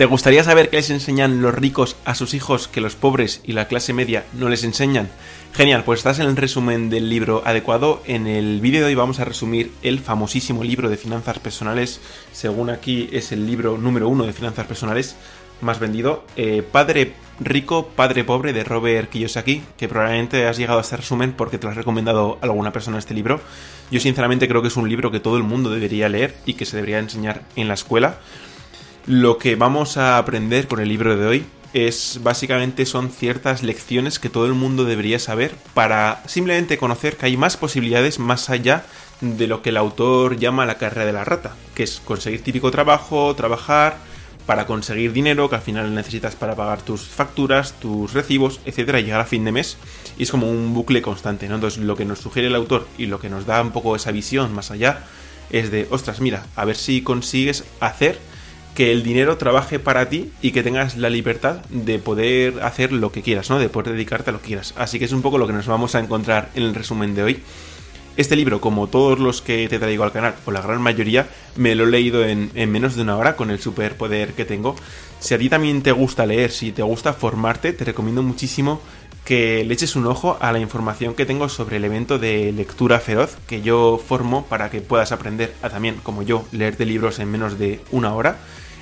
¿Te gustaría saber qué les enseñan los ricos a sus hijos que los pobres y la clase media no les enseñan? Genial, pues estás en el resumen del libro adecuado. En el vídeo de hoy vamos a resumir el famosísimo libro de finanzas personales. Según aquí es el libro número uno de finanzas personales más vendido. Eh, Padre rico, Padre pobre de Robert Kiyosaki, que probablemente has llegado a este resumen porque te lo has recomendado a alguna persona este libro. Yo sinceramente creo que es un libro que todo el mundo debería leer y que se debería enseñar en la escuela. Lo que vamos a aprender con el libro de hoy es básicamente son ciertas lecciones que todo el mundo debería saber para simplemente conocer que hay más posibilidades más allá de lo que el autor llama la carrera de la rata, que es conseguir típico trabajo, trabajar para conseguir dinero que al final necesitas para pagar tus facturas, tus recibos, etcétera, y llegar a fin de mes. Y es como un bucle constante, ¿no? Entonces, lo que nos sugiere el autor y lo que nos da un poco esa visión más allá es de, ostras, mira, a ver si consigues hacer que el dinero trabaje para ti y que tengas la libertad de poder hacer lo que quieras, ¿no? De poder dedicarte a lo que quieras. Así que es un poco lo que nos vamos a encontrar en el resumen de hoy. Este libro, como todos los que te traigo al canal, o la gran mayoría, me lo he leído en, en, menos de una hora con el superpoder que tengo. Si a ti también te gusta leer, si te gusta formarte, te recomiendo muchísimo que le eches un ojo a la información que tengo sobre el evento de lectura feroz que yo formo para que puedas aprender a también, como yo, leerte libros en menos de una hora.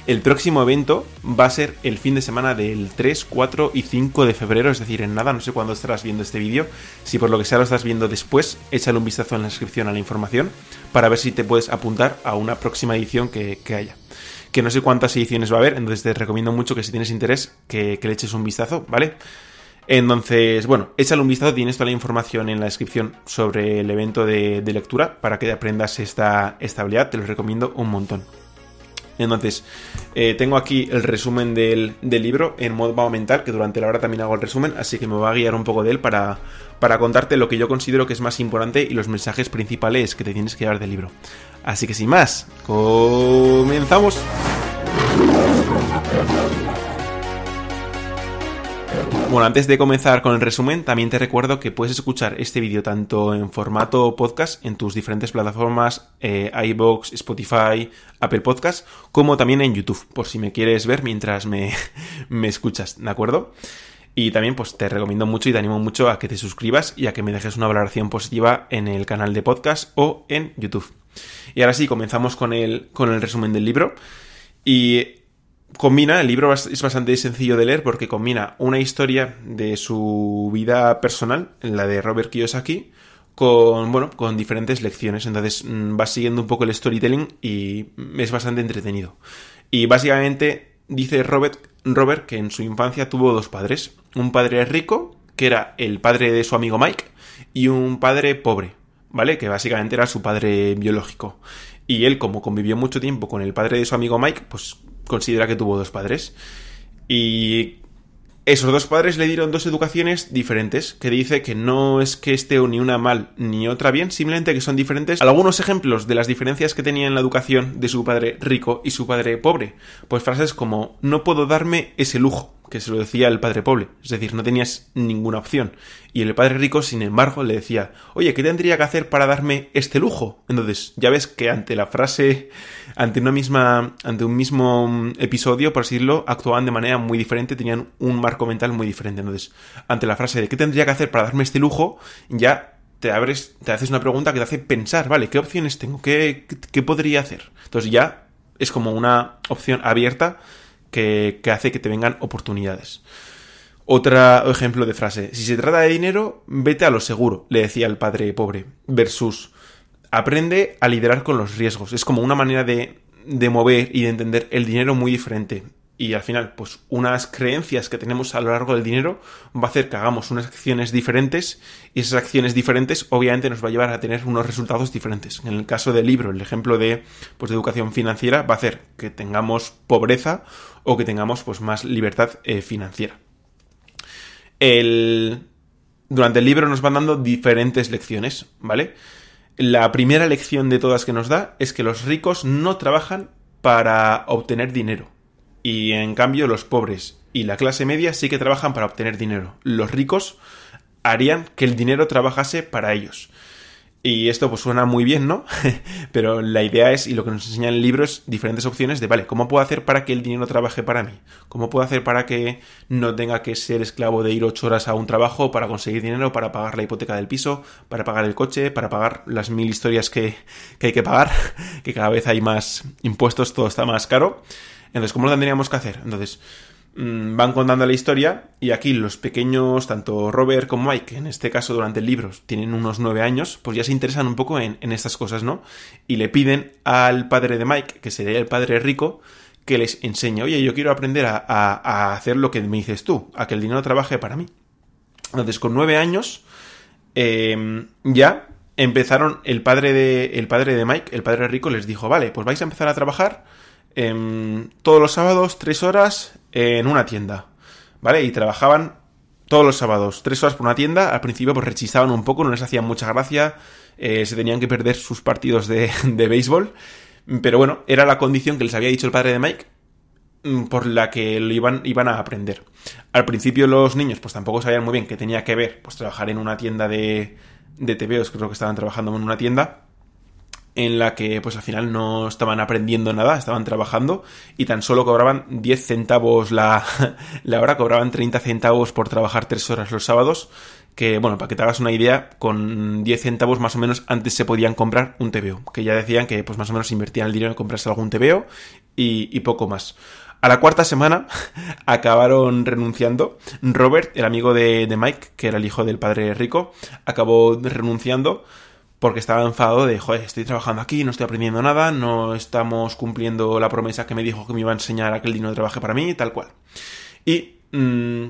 El próximo evento va a ser el fin de semana del 3, 4 y 5 de febrero, es decir, en nada, no sé cuándo estarás viendo este vídeo. Si por lo que sea lo estás viendo después, échale un vistazo en la descripción a la información para ver si te puedes apuntar a una próxima edición que, haya. Que no sé cuántas ediciones va a haber, entonces te recomiendo mucho que si tienes interés que, le eches un vistazo, ¿vale? Entonces, bueno, échale un vistazo, tienes toda la información en la descripción sobre el evento de, lectura para que aprendas esta, esta habilidad, te lo recomiendo un montón. Entonces, eh, tengo aquí el resumen del, libro en modo mental, que durante la hora también hago el resumen, así que me voy a guiar un poco de él para, para contarte lo que yo considero que es más importante y los mensajes principales que te tienes que llevar del libro. Así que sin más, comenzamos. Bueno, antes de comenzar con el resumen, también te recuerdo que puedes escuchar este vídeo tanto en formato podcast en tus diferentes plataformas, eh, iBox, Spotify, Apple Podcast, como también en YouTube, por si me quieres ver mientras me, me escuchas, ¿de acuerdo? Y también pues te recomiendo mucho y te animo mucho a que te suscribas y a que me dejes una valoración positiva en el canal de podcast o en YouTube. Y ahora sí, comenzamos con el, con el resumen del libro. Y combina, el libro es bastante sencillo de leer porque combina una historia de su vida personal, la de Robert Kiyosaki, con, bueno, con diferentes lecciones. Entonces mm, va siguiendo un poco el storytelling y es bastante entretenido. Y básicamente dice Robert, Robert que en su infancia tuvo dos padres. Un padre rico, que era el padre de su amigo Mike, y un padre pobre, ¿vale? Que básicamente era su padre biológico. Y él, como convivió mucho tiempo con el padre de su amigo Mike, pues considera que tuvo dos padres. Y esos dos padres le dieron dos educaciones diferentes, que dice que no es que esté ni una mal ni otra bien, simplemente que son diferentes. Algunos ejemplos de las diferencias que tenía en la educación de su padre rico y su padre pobre, pues frases como no puedo darme ese lujo, que se lo decía el padre pobre, es decir, no tenías ninguna opción. Y el padre rico, sin embargo, le decía, oye, ¿qué tendría que hacer para darme este lujo? Entonces, ya ves que ante la frase, ante una misma, ante un mismo mm, episodio, por así decirlo, actuaban de manera muy diferente, tenían un marco mental muy diferente. Entonces, ante la frase de ¿qué tendría que hacer para darme este lujo? ya te abres, te haces una pregunta que te hace pensar, vale, ¿qué opciones tengo? ¿Qué, qué podría hacer? Entonces ya es como una opción abierta que, hace que te vengan oportunidades. Otro ejemplo de frase. Si se trata de dinero, vete a lo seguro, le decía el padre pobre. Versus, aprende a liderar con los riesgos. Es como una manera de, de mover y de entender el dinero muy diferente y al final, pues unas creencias que tenemos a lo largo del dinero va a hacer que hagamos unas acciones diferentes y esas acciones diferentes obviamente nos va a llevar a tener unos resultados diferentes. En el caso del libro, el ejemplo de, pues, de educación financiera va a hacer que tengamos pobreza o que tengamos pues, más libertad eh, financiera. El... Durante el libro nos van dando diferentes lecciones, ¿vale? La primera lección de todas que nos da es que los ricos no trabajan para obtener dinero y en cambio los pobres y la clase media sí que trabajan para obtener dinero. Los ricos harían que el dinero trabajase para ellos. Y esto pues suena muy bien, ¿no? Pero la idea es, y lo que nos enseña el libro es diferentes opciones de, vale, ¿cómo puedo hacer para que el dinero trabaje para mí? ¿Cómo puedo hacer para que no tenga que ser esclavo de ir ocho horas a un trabajo para conseguir dinero, para pagar la hipoteca del piso, para pagar el coche, para pagar las mil historias que, que hay que pagar, que cada vez hay más impuestos, todo está más caro. Entonces, ¿cómo lo tendríamos que hacer? Entonces, van contando la historia y aquí los pequeños, tanto Robert como Mike, en este caso durante el libro tienen unos nueve años, pues ya se interesan un poco en, estas cosas, ¿no? Y le piden al padre de Mike, que sería el padre rico, que les enseñe, oye, yo quiero aprender a, hacer lo que me dices tú, a que el dinero trabaje para mí. Entonces, con nueve años, em, ya empezaron, el padre, de, el padre de Mike, el padre rico, les dijo, vale, pues vais a empezar a trabajar em, todos los sábados, tres horas, en una tienda, ¿vale? Y trabajaban todos los sábados, tres horas por una tienda. Al principio pues rechizaban un poco, no les hacían mucha gracia, eh, se tenían que perder sus partidos de, de béisbol. Pero bueno, era la condición que les había dicho el padre de Mike mm, por la que lo iban, iban a aprender. Al principio los niños pues tampoco sabían muy bien qué tenía que ver pues trabajar en una tienda de, de TVOs, creo que estaban trabajando en una tienda en la que pues al final no estaban aprendiendo nada, estaban trabajando y tan solo cobraban 10 centavos la, la hora, cobraban 30 centavos por trabajar 3 horas los sábados, que bueno, para que te hagas una idea, con 10 centavos más o menos antes se podían comprar un TVO, que ya decían que pues más o menos invertían el dinero en comprarse algún TVO y, y poco más. A la cuarta semana acabaron renunciando. Robert, el amigo de, de Mike, que era el hijo del padre rico, acabó renunciando porque estaba enfadado de, joder, estoy trabajando aquí, no estoy aprendiendo nada, no estamos cumpliendo la promesa que me dijo que me iba a enseñar a que el dinero trabaje para mí, tal cual. Y... Mm,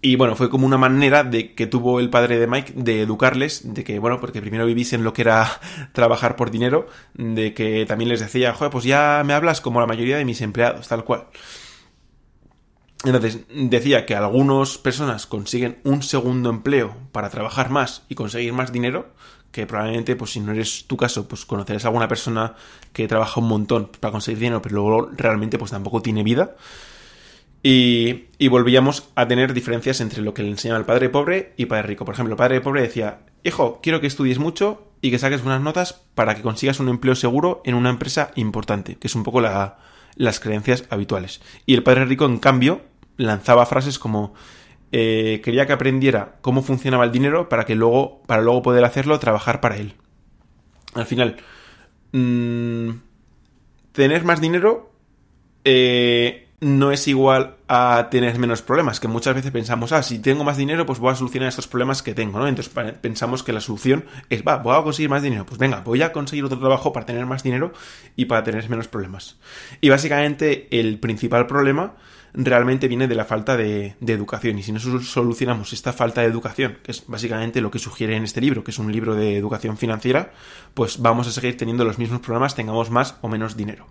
y bueno, fue como una manera de que tuvo el padre de Mike de educarles, de que, bueno, porque primero en lo que era trabajar por dinero, de que también les decía, joder, pues ya me hablas como la mayoría de mis empleados, tal cual. Entonces, decía que algunas personas consiguen un segundo empleo para trabajar más y conseguir más dinero, que probablemente, pues si no eres tu caso, pues conocerás a alguna persona que trabaja un montón para conseguir dinero, pero luego realmente pues tampoco tiene vida. Y, y volvíamos a tener diferencias entre lo que le enseñaba el padre pobre y padre rico. Por ejemplo, el padre pobre decía, hijo, quiero que estudies mucho y que saques buenas notas para que consigas un empleo seguro en una empresa importante, que es un poco la, las creencias habituales. Y el padre rico, en cambio, lanzaba frases como eh, quería que aprendiera cómo funcionaba el dinero para que luego, para luego poder hacerlo, trabajar para él. Al final, mm, tener más dinero eh, no es igual a tener menos problemas, que muchas veces pensamos, ah, si tengo más dinero, pues voy a solucionar estos problemas que tengo, ¿no? Entonces pensamos que la solución es, va, voy a conseguir más dinero, pues venga, voy a conseguir otro trabajo para tener más dinero y para tener menos problemas. Y básicamente el principal problema realmente viene de la falta de, educación. Y si no solucionamos esta falta de educación, que es básicamente lo que sugiere en este libro, que es un libro de educación financiera, pues vamos a seguir teniendo los mismos problemas, tengamos más o menos dinero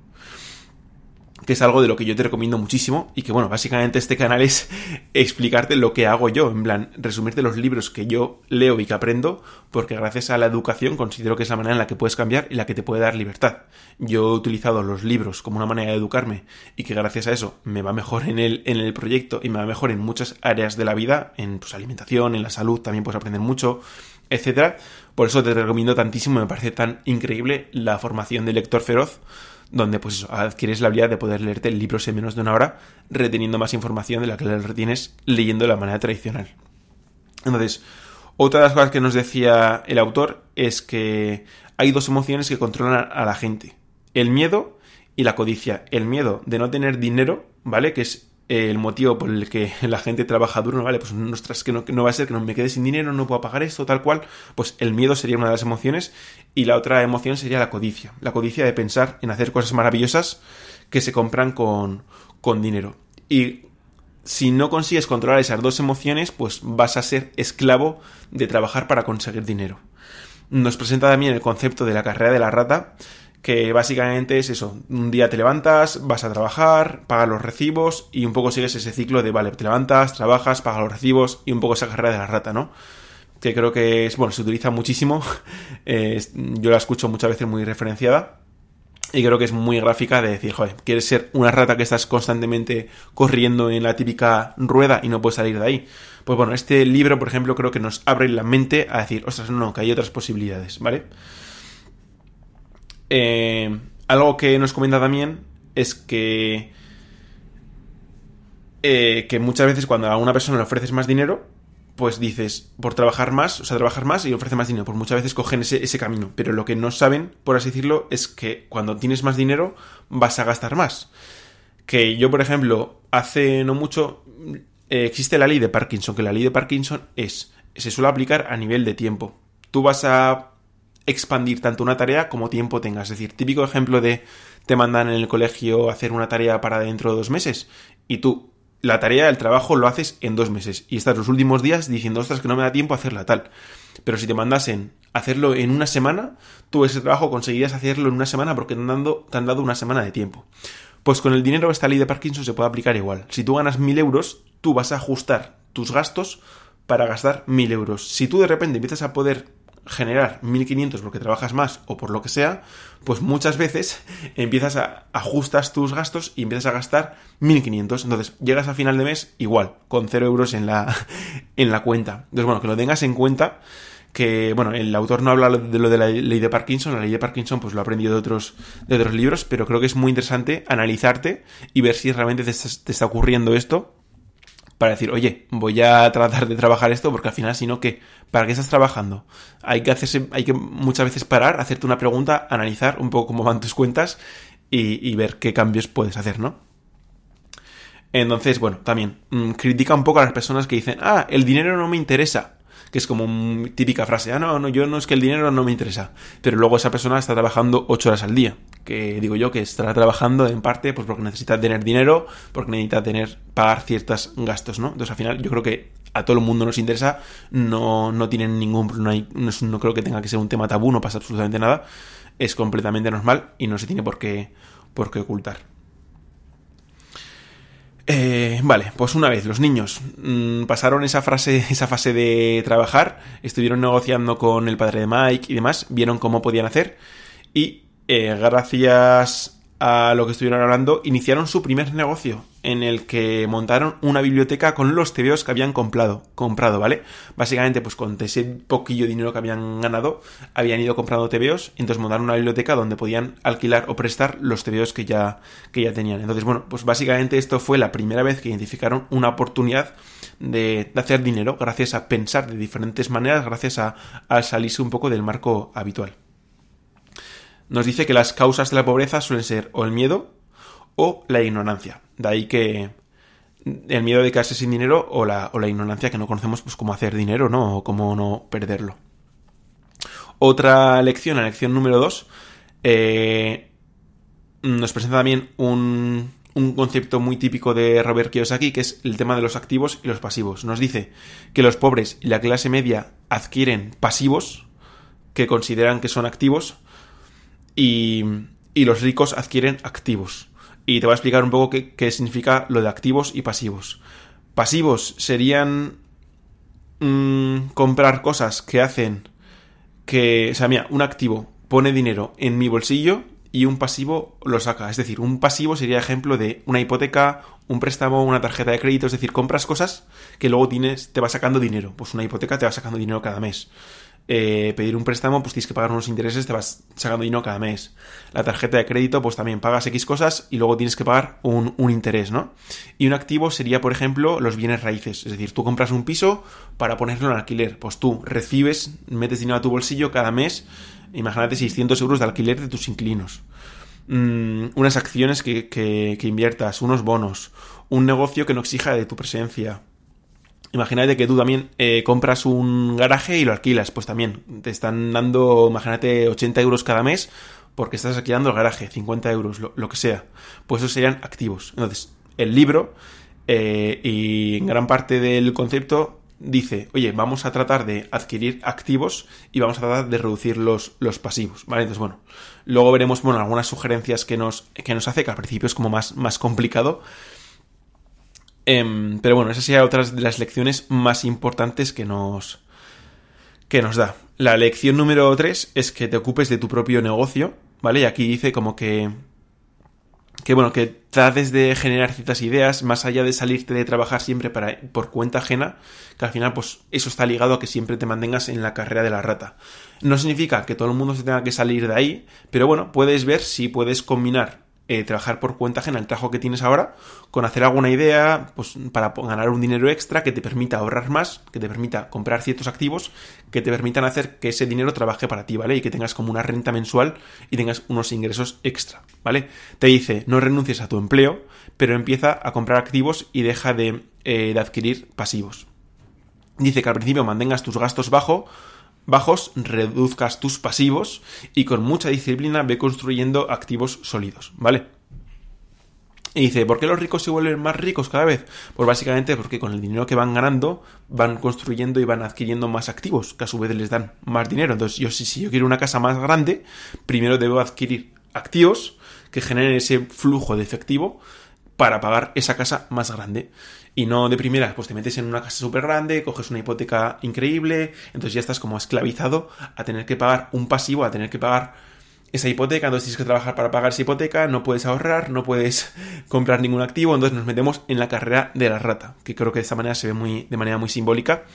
que es algo de lo que yo te recomiendo muchísimo y que bueno, básicamente este canal es explicarte lo que hago yo, en plan, resumirte los libros que yo leo y que aprendo, porque gracias a la educación considero que es la manera en la que puedes cambiar y la que te puede dar libertad. Yo he utilizado los libros como una manera de educarme y que gracias a eso me va mejor en el, en el proyecto y me va mejor en muchas áreas de la vida, en pues, alimentación, en la salud, también puedes aprender mucho, etcétera. Por eso te recomiendo tantísimo, me parece tan increíble la formación de lector feroz donde pues eso, adquieres la habilidad de poder leerte libros en menos de una hora, reteniendo más información de la que la retienes leyendo de la manera tradicional. Entonces, otra de las cosas que nos decía el autor es que hay dos emociones que controlan a la gente. El miedo y la codicia. El miedo de no tener dinero, ¿vale? Que es el motivo por el que la gente trabaja duro. Vale, pues ostras, que no, que no va a ser que no me quede sin dinero, no puedo pagar esto, tal cual. Pues el miedo sería una de las emociones y la otra emoción sería la codicia. La codicia de pensar en hacer cosas maravillosas que se compran con, con dinero. Y si no consigues controlar esas dos emociones, pues vas a ser esclavo de trabajar para conseguir dinero. Nos presenta también el concepto de la carrera de la rata, que básicamente es eso, un día te levantas, vas a trabajar, pagas los recibos y un poco sigues ese ciclo de, vale, te levantas, trabajas, pagas los recibos y un poco esa carrera de la rata, ¿no? Que creo que es, bueno, se utiliza muchísimo, yo la escucho muchas veces muy referenciada Y creo que es muy gráfica de decir, joder, quieres ser una rata que estás constantemente corriendo en la típica rueda y no puedes salir de ahí. Pues bueno, este libro, por ejemplo, creo que nos abre la mente a decir, ostras, no, que hay otras posibilidades, ¿vale? Eh, algo que nos comenta también es que eh, que muchas veces cuando a una persona le ofreces más dinero, pues dices, por trabajar más, o sea, trabajar más y ofrece más dinero, pues muchas veces cogen ese, ese, camino, pero lo que no saben, por así decirlo, es que cuando tienes más dinero vas a gastar más. Que yo, por ejemplo, hace no mucho eh, existe la ley de Parkinson, que la ley de Parkinson es, se suele aplicar a nivel de tiempo. Tú vas a expandir tanto una tarea como tiempo tengas. Es decir, típico ejemplo de te mandan en el colegio hacer una tarea para dentro de dos meses y tú la tarea, el trabajo lo haces en dos meses y estás los últimos días diciendo, ostras, que no me da tiempo hacerla tal. Pero si te mandasen hacerlo en una semana, tú ese trabajo conseguirías hacerlo en una semana porque te han, dado, te han dado una semana de tiempo. Pues con el dinero esta ley de Parkinson se puede aplicar igual. Si tú ganas mil euros, tú vas a ajustar tus gastos para gastar mil euros. Si tú de repente empiezas a poder generar 1500 porque trabajas más o por lo que sea, pues muchas veces empiezas a ajustas tus gastos y empiezas a gastar 1500. Entonces llegas a final de mes igual, con 0 euros en la, en la cuenta. Entonces, bueno, que lo tengas en cuenta que, bueno, el autor no habla de lo de la ley de Parkinson, la ley de Parkinson pues lo ha aprendido de otros, de otros libros, pero creo que es muy interesante analizarte y ver si realmente te está ocurriendo esto para decir, oye, voy a tratar de trabajar esto porque al final, si no, ¿qué? ¿Para qué estás trabajando? Hay que hacerse, hay que muchas veces parar, hacerte una pregunta, analizar un poco cómo van tus cuentas y, ver qué cambios puedes hacer, ¿no? Entonces, bueno, también mm, critica un poco a las personas que dicen, ah, el dinero no me interesa que es como típica frase, ah, no, no, yo no es que el dinero no me interesa, pero luego esa persona está trabajando ocho horas al día, que digo yo que estará trabajando en parte pues porque necesita tener dinero, porque necesita tener, pagar ciertos gastos, ¿no? Entonces al final yo creo que a todo el mundo nos interesa, no, no tienen ningún, no, hay, no, creo que tenga que ser un tema tabú, no pasa absolutamente nada, es completamente normal y no se tiene por qué, por qué ocultar. Eh, vale, pues una vez los niños mm, pasaron esa, frase, esa fase de trabajar, estuvieron negociando con el padre de Mike y demás, vieron cómo podían hacer y eh, gracias a lo que estuvieron hablando, iniciaron su primer negocio, en el que montaron una biblioteca con los TVOs que habían comprado, comprado, ¿vale? Básicamente, pues con ese poquillo dinero que habían ganado, habían ido comprando y entonces montaron una biblioteca donde podían alquilar o prestar los TVOs que ya, que ya tenían. Entonces, bueno, pues básicamente esto fue la primera vez que identificaron una oportunidad de, hacer dinero, gracias a pensar de diferentes maneras, gracias a salirse un poco del marco habitual nos dice que las causas de la pobreza suelen ser o el miedo o la ignorancia. De ahí que el miedo de quedarse sin dinero o la, o la ignorancia que no conocemos pues cómo hacer dinero, ¿no? O cómo no perderlo. Otra lección, la lección número 2, eh, nos presenta también un, un concepto muy típico de Robert Kiyosaki, que es el tema de los activos y los pasivos. Nos dice que los pobres y la clase media adquieren pasivos que consideran que son activos y, los ricos adquieren activos. Y te voy a explicar un poco qué, significa lo de activos y pasivos. Pasivos serían mm, comprar cosas que hacen que, o sea, mira, un activo pone dinero en mi bolsillo y un pasivo lo saca. Es decir, un pasivo sería ejemplo de una hipoteca, un préstamo, una tarjeta de crédito. Es decir, compras cosas que luego tienes, te va sacando dinero. Pues una hipoteca te va sacando dinero cada mes. Eh, pedir un préstamo, pues tienes que pagar unos intereses, te vas sacando dinero cada mes. La tarjeta de crédito, pues también pagas X cosas y luego tienes que pagar un, interés, ¿no? Y un activo sería, por ejemplo, los bienes raíces. Es decir, tú compras un piso para ponerlo en alquiler. Pues tú recibes, metes dinero a tu bolsillo cada mes, imagínate 600 euros de alquiler de tus inquilinos. Mm, unas acciones que, que inviertas, unos bonos, un negocio que no exija de tu presencia, Imagínate que tú también eh, compras un garaje y lo alquilas, pues también te están dando, imagínate, 80 euros cada mes porque estás alquilando el garaje, 50 euros, lo, que sea. Pues esos serían activos. Entonces, el libro eh, y en gran parte del concepto dice, oye, vamos a tratar de adquirir activos y vamos a tratar de reducir los, los pasivos, ¿vale? Entonces, bueno, luego veremos, bueno, algunas sugerencias que nos, que nos hace, que al principio es como más, más complicado, Em, pero bueno, esa sería otra de las lecciones más importantes que nos, que nos da. La lección número 3 es que te ocupes de tu propio negocio ¿vale? Y aquí dice como que que bueno, que trates de generar ciertas ideas más allá de salirte de trabajar siempre por cuenta ajena, que al final pues eso está ligado a que siempre te mantengas en la carrera de la rata. No significa que todo el mundo se tenga que salir de ahí, pero bueno, puedes ver si puedes combinar eh, trabajar por cuenta ajena el trabajo que tienes ahora, con hacer alguna idea pues, para ganar un dinero extra que te permita ahorrar más, que te permita comprar ciertos activos, que te permitan hacer que ese dinero trabaje para ti, ¿vale? Y que tengas como una renta mensual y tengas unos ingresos extra, ¿vale? Te dice, no renuncies a tu empleo, pero empieza a comprar activos y deja de, eh, de adquirir pasivos. Dice que al principio mantengas tus gastos bajo, bajos, reduzcas tus pasivos y con mucha disciplina ve construyendo activos sólidos, ¿vale? Y dice, ¿por qué los ricos se vuelven más ricos cada vez? Pues básicamente porque con el dinero que van ganando van construyendo y van adquiriendo más activos, que a su vez les dan más dinero. Entonces, yo si, si yo quiero una casa más grande, primero debo adquirir activos que generen ese flujo de efectivo para pagar esa casa más grande y no de primera, pues te metes en una casa súper grande, coges una hipoteca increíble, entonces ya estás como esclavizado a tener que pagar un pasivo, a tener que pagar esa hipoteca, entonces tienes que trabajar para pagar esa hipoteca, no puedes ahorrar, no puedes comprar ningún activo, entonces nos metemos en la carrera de la rata, que creo que de esta manera se ve muy, de manera muy simbólica.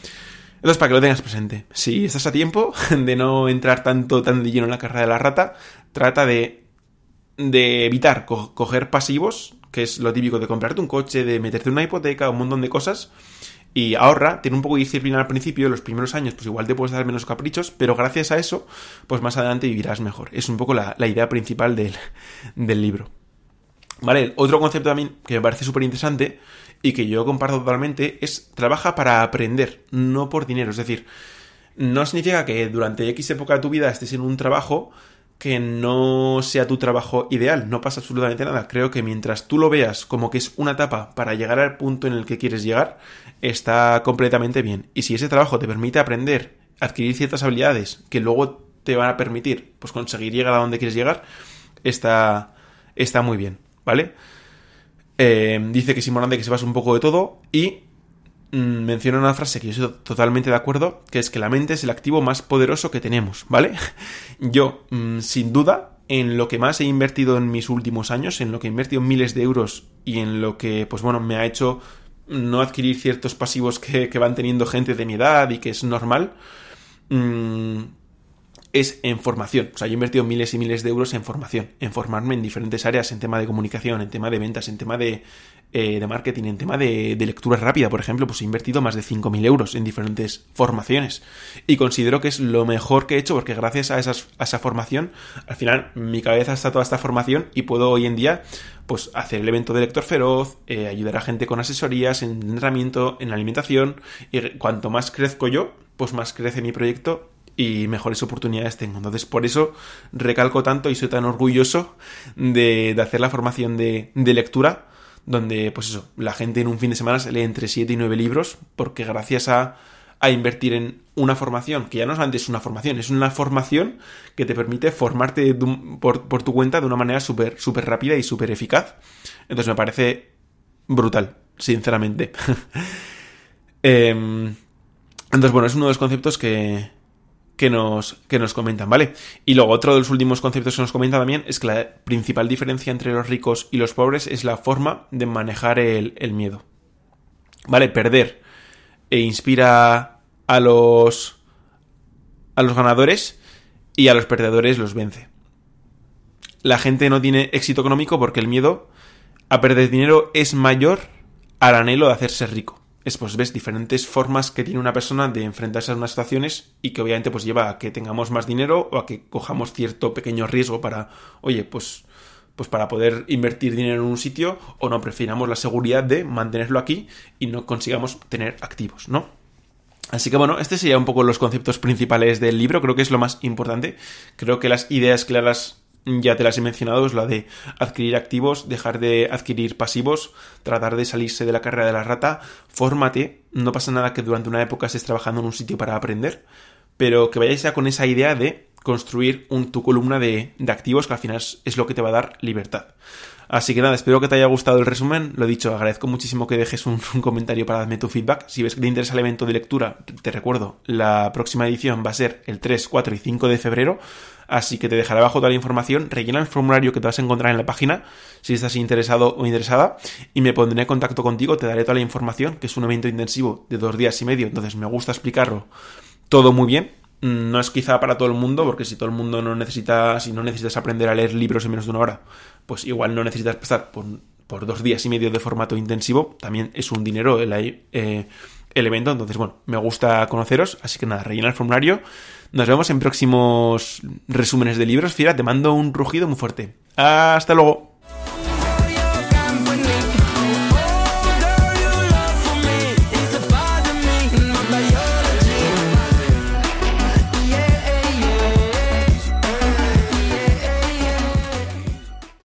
Entonces, para que lo tengas presente, si estás a tiempo de no entrar tanto, tan de lleno en la carrera de la rata, trata de, de evitar coger pasivos que es lo típico de comprarte un coche, de meterte una hipoteca, un montón de cosas. Y ahorra, tiene un poco de disciplina al principio, los primeros años, pues igual te puedes dar menos caprichos, pero gracias a eso, pues más adelante vivirás mejor. Es un poco la, idea principal del, del libro. Vale, otro concepto también que me parece súper interesante y que yo comparto totalmente es trabaja para aprender, no por dinero. Es decir, no significa que durante X época de tu vida estés en un trabajo que no sea tu trabajo ideal, no pasa absolutamente nada. Creo que mientras tú lo veas como que es una etapa para llegar al punto en el que quieres llegar, está completamente bien. Y si ese trabajo te permite aprender, adquirir ciertas habilidades que luego te van a permitir pues conseguir llegar a donde quieres llegar, está, está muy bien, ¿vale? Eh, dice que es importante que sepas un poco de todo y menciona una frase que yo estoy totalmente de acuerdo, que es que la mente es el activo más poderoso que tenemos, ¿vale? Yo, mm, sin duda, en lo que más he invertido en mis últimos años, en lo que he invertido miles de euros y en lo que, pues bueno, me ha hecho no adquirir ciertos pasivos que, van teniendo gente de mi edad y que es normal, mm, es en formación. O sea, yo he invertido miles y miles de euros en formación, en formarme en diferentes áreas, en tema de comunicación, en tema de ventas, en tema de, eh, de marketing, en tema de, lectura rápida, por ejemplo, pues he invertido más de 5.000 euros en diferentes formaciones. Y considero que es lo mejor que he hecho porque gracias a, esas, a esa formación, al final mi cabeza está toda esta formación y puedo hoy en día pues hacer el evento de lector feroz, eh, ayudar a gente con asesorías, en entrenamiento, en alimentación y cuanto más crezco yo, pues más crece mi proyecto y mejores oportunidades tengo. Entonces, por eso recalco tanto y soy tan orgulloso de, hacer la formación de, lectura, donde, pues eso, la gente en un fin de semana se lee entre 7 y 9 libros, porque gracias a, a invertir en una formación, que ya no es antes una formación, es una formación que te permite formarte por, por, tu cuenta de una manera súper super rápida y súper eficaz. Entonces me parece brutal, sinceramente. Em, entonces, bueno, es uno de los conceptos que, que nos, que nos comentan, ¿vale? Y luego otro de los últimos conceptos que nos comenta también es que la principal diferencia entre los ricos y los pobres es la forma de manejar el, miedo. ¿Vale? Perder e inspira a los a los ganadores y a los perdedores los vence. La gente no tiene éxito económico porque el miedo a perder dinero es mayor al anhelo de hacerse rico es pues ves diferentes formas que tiene una persona de enfrentarse a unas situaciones y que obviamente pues lleva a que tengamos más dinero o a que cojamos cierto pequeño riesgo para, oye, pues pues para poder invertir dinero en un sitio o no prefiramos la seguridad de mantenerlo aquí y no consigamos tener activos, ¿no? Así que bueno, este sería un poco los conceptos principales del libro, creo que es lo más importante. Creo que las ideas claras ya te las he mencionado, es la de adquirir activos, dejar de adquirir pasivos, tratar de salirse de la carrera de la rata, fórmate, no pasa nada que durante una época estés trabajando en un sitio para aprender, pero que vayáis ya con esa idea de construir un, tu columna de, de activos que al final es lo que te va a dar libertad. Así que nada, espero que te haya gustado el resumen. Lo dicho, agradezco muchísimo que dejes un, comentario para darme tu feedback. Si ves que te interesa el evento de lectura, te recuerdo, la próxima edición va a ser el 3, 4 y 5 de febrero. Así que te dejaré abajo toda la información. Rellena el formulario que te vas a encontrar en la página si estás interesado o interesada. Y me pondré en contacto contigo, te daré toda la información, que es un evento intensivo de dos días y medio. Entonces me gusta explicarlo todo muy bien no es quizá para todo el mundo, porque si todo el mundo no necesita, si no necesitas aprender a leer libros en menos de una hora, pues igual no necesitas pasar por, dos días y medio de formato intensivo, también es un dinero el, eh, el evento, entonces bueno, me gusta conoceros, así que nada, rellena el formulario, nos vemos en próximos resúmenes de libros, Fiera, te mando un rugido muy fuerte. Hasta luego.